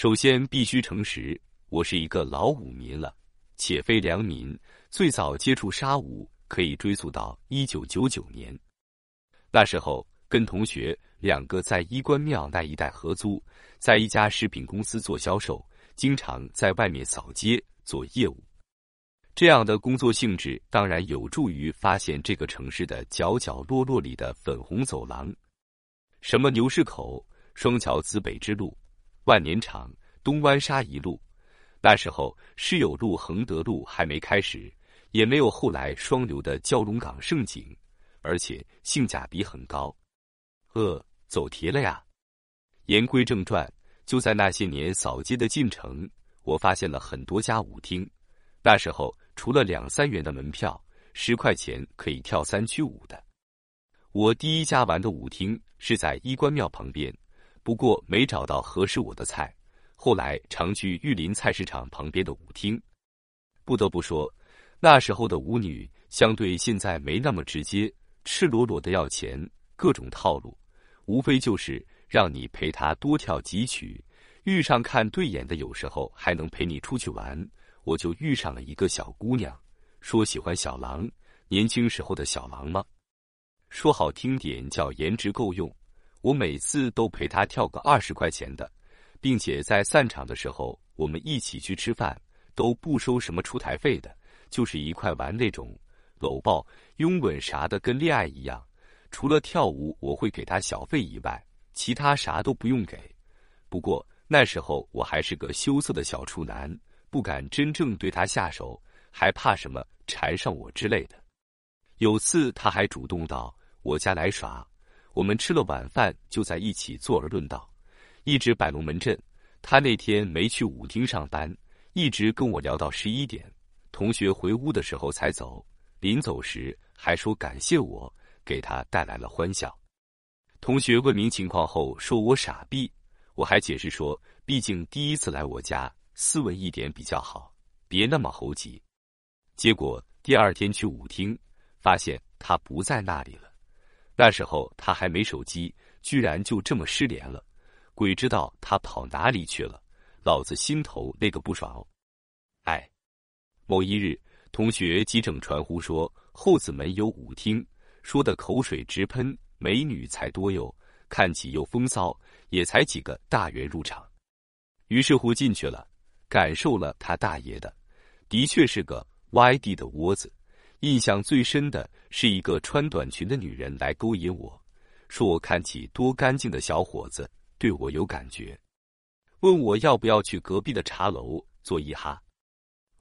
首先必须诚实，我是一个老舞民了，且非良民。最早接触沙舞可以追溯到一九九九年，那时候跟同学两个在衣冠庙那一带合租，在一家食品公司做销售，经常在外面扫街做业务。这样的工作性质当然有助于发现这个城市的角角落落里的粉红走廊，什么牛市口、双桥子北之路、万年场、东湾沙一路。那时候施有路、恒德路还没开始，也没有后来双流的蛟龙港盛景，而且性价比很高。呃，走题了呀。言归正传，就在那些年扫街的进程，我发现了很多家舞厅。那时候。除了两三元的门票，十块钱可以跳三曲舞的。我第一家玩的舞厅是在衣冠庙旁边，不过没找到合适我的菜。后来常去玉林菜市场旁边的舞厅。不得不说，那时候的舞女相对现在没那么直接，赤裸裸的要钱，各种套路，无非就是让你陪她多跳几曲，遇上看对眼的，有时候还能陪你出去玩。我就遇上了一个小姑娘，说喜欢小狼，年轻时候的小狼吗？说好听点叫颜值够用。我每次都陪她跳个二十块钱的，并且在散场的时候，我们一起去吃饭，都不收什么出台费的，就是一块玩那种搂抱、拥吻啥的，跟恋爱一样。除了跳舞我会给她小费以外，其他啥都不用给。不过那时候我还是个羞涩的小处男。不敢真正对他下手，还怕什么缠上我之类的。有次他还主动到我家来耍，我们吃了晚饭就在一起坐而论道，一直摆龙门阵。他那天没去舞厅上班，一直跟我聊到十一点。同学回屋的时候才走，临走时还说感谢我给他带来了欢笑。同学问明情况后说我傻逼，我还解释说，毕竟第一次来我家。斯文一点比较好，别那么猴急。结果第二天去舞厅，发现他不在那里了。那时候他还没手机，居然就这么失联了。鬼知道他跑哪里去了，老子心头那个不爽哦。哎，某一日，同学急诊传呼说后子门有舞厅，说的口水直喷，美女才多哟，看起又风骚，也才几个大元入场。于是乎进去了。感受了他大爷的，的确是个歪地的窝子。印象最深的是一个穿短裙的女人来勾引我，说我看起多干净的小伙子，对我有感觉，问我要不要去隔壁的茶楼坐一哈，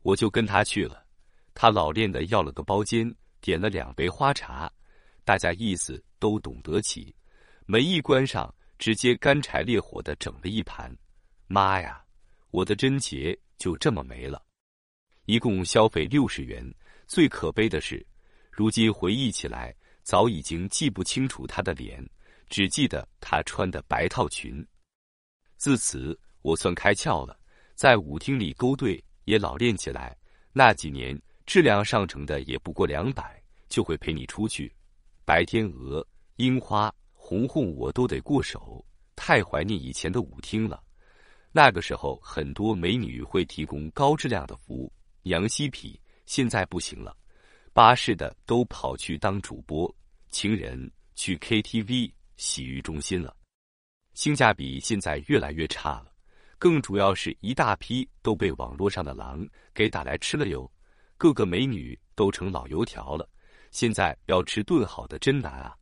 我就跟他去了。他老练的要了个包间，点了两杯花茶，大家意思都懂得起。门一关上，直接干柴烈火的整了一盘。妈呀！我的贞洁就这么没了，一共消费六十元。最可悲的是，如今回忆起来，早已经记不清楚他的脸，只记得他穿的白套裙。自此，我算开窍了，在舞厅里勾兑也老练起来。那几年质量上乘的也不过两百，就会陪你出去。白天鹅、樱花、红红我都得过手，太怀念以前的舞厅了。那个时候，很多美女会提供高质量的服务，洋嬉皮。现在不行了，巴士的都跑去当主播，情人去 KTV、洗浴中心了，性价比现在越来越差了。更主要是一大批都被网络上的狼给打来吃了哟，各个美女都成老油条了，现在要吃顿好的真难啊！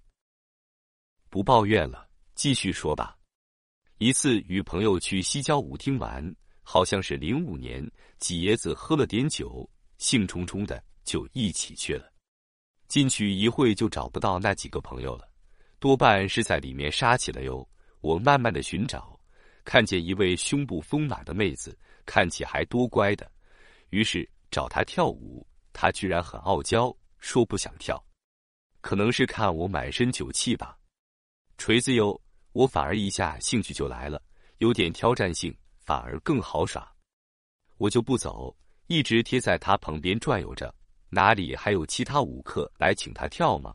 不抱怨了，继续说吧。一次与朋友去西郊舞厅玩，好像是零五年，几爷子喝了点酒，兴冲冲的就一起去了。进去一会就找不到那几个朋友了，多半是在里面杀起了哟。我慢慢的寻找，看见一位胸部丰满的妹子，看起还多乖的，于是找她跳舞，她居然很傲娇，说不想跳，可能是看我满身酒气吧。锤子哟。我反而一下兴趣就来了，有点挑战性，反而更好耍。我就不走，一直贴在他旁边转悠着。哪里还有其他舞客来请他跳吗？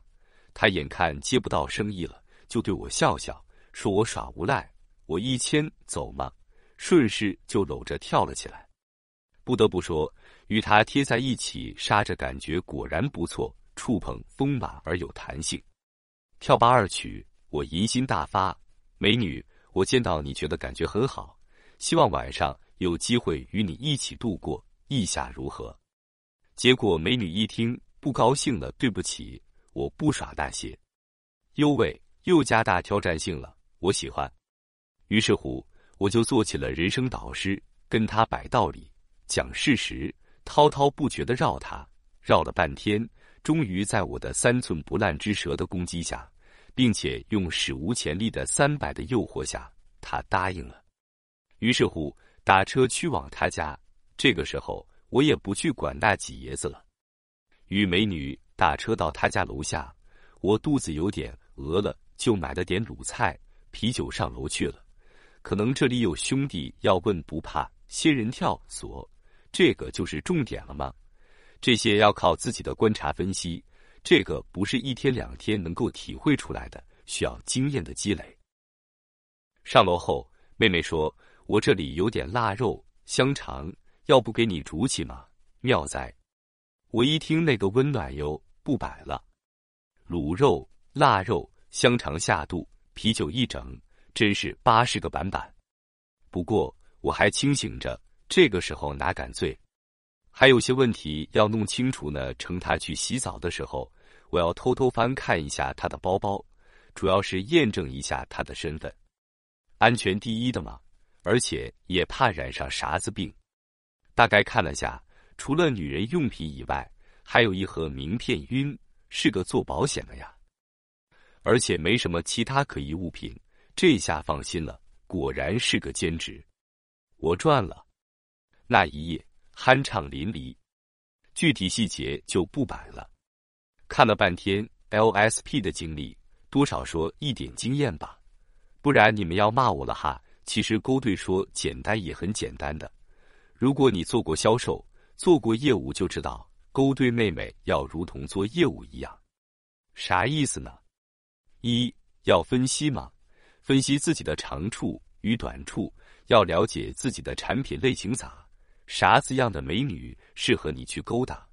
他眼看接不到生意了，就对我笑笑，说我耍无赖。我一牵走吗？顺势就搂着跳了起来。不得不说，与他贴在一起杀着，感觉果然不错，触碰丰满而有弹性。跳罢二曲，我淫心大发，美女，我见到你觉得感觉很好，希望晚上有机会与你一起度过，意下如何？结果美女一听，不高兴了，对不起，我不耍那些。哟喂，又加大挑战性了，我喜欢。于是乎，我就做起了人生导师，跟他摆道理。讲事实，滔滔不绝的绕他，绕了半天，终于在我的三寸不烂之舌的攻击下，并且用史无前例的三百的诱惑下，他答应了。于是乎，打车去往他家。这个时候，我也不去管那几爷子了。与美女打车到他家楼下，我肚子有点饿了，就买了点卤菜、啤酒上楼去了。可能这里有兄弟要问，不怕仙人跳锁。这个就是重点了吗？这些要靠自己的观察分析，这个不是一天两天能够体会出来的，需要经验的积累。上楼后，妹妹说：“我这里有点腊肉、香肠，要不给你煮起吗？”妙哉！我一听那个温暖哟，不摆了。卤肉、腊肉、香肠下肚，啤酒一整，真是八十个板板。不过我还清醒着。这个时候哪敢醉？还有些问题要弄清楚呢。趁他去洗澡的时候，我要偷偷翻看一下他的包包，主要是验证一下他的身份，安全第一的嘛。而且也怕染上啥子病。大概看了下，除了女人用品以外，还有一盒名片晕，是个做保险的呀。而且没什么其他可疑物品，这下放心了。果然是个兼职，我赚了。那一夜酣畅淋漓，具体细节就不摆了。看了半天 LSP 的经历，多少说一点经验吧，不然你们要骂我了哈。其实勾兑说简单也很简单的，如果你做过销售、做过业务，就知道勾兑妹妹要如同做业务一样。啥意思呢？一要分析嘛，分析自己的长处与短处，要了解自己的产品类型咋。啥子样的美女适合你去勾搭？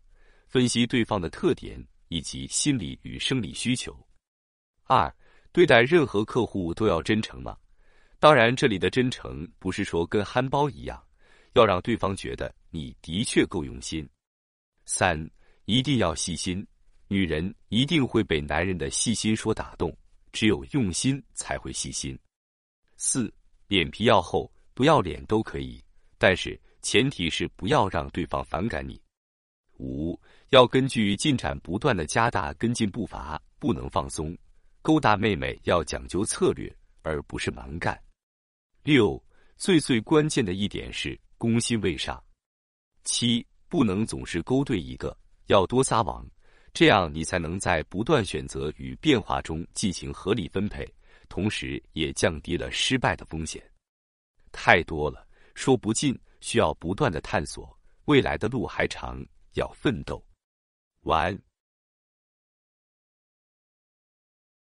分析对方的特点以及心理与生理需求。二，对待任何客户都要真诚嘛？当然，这里的真诚不是说跟憨包一样，要让对方觉得你的确够用心。三，一定要细心，女人一定会被男人的细心说打动，只有用心才会细心。四，脸皮要厚，不要脸都可以，但是。前提是不要让对方反感你。五要根据进展不断的加大跟进步伐，不能放松。勾搭妹妹要讲究策略，而不是蛮干。六最最关键的一点是攻心未上。七不能总是勾兑一个，要多撒网，这样你才能在不断选择与变化中进行合理分配，同时也降低了失败的风险。太多了，说不尽。需要不断的探索，未来的路还长，要奋斗。晚安。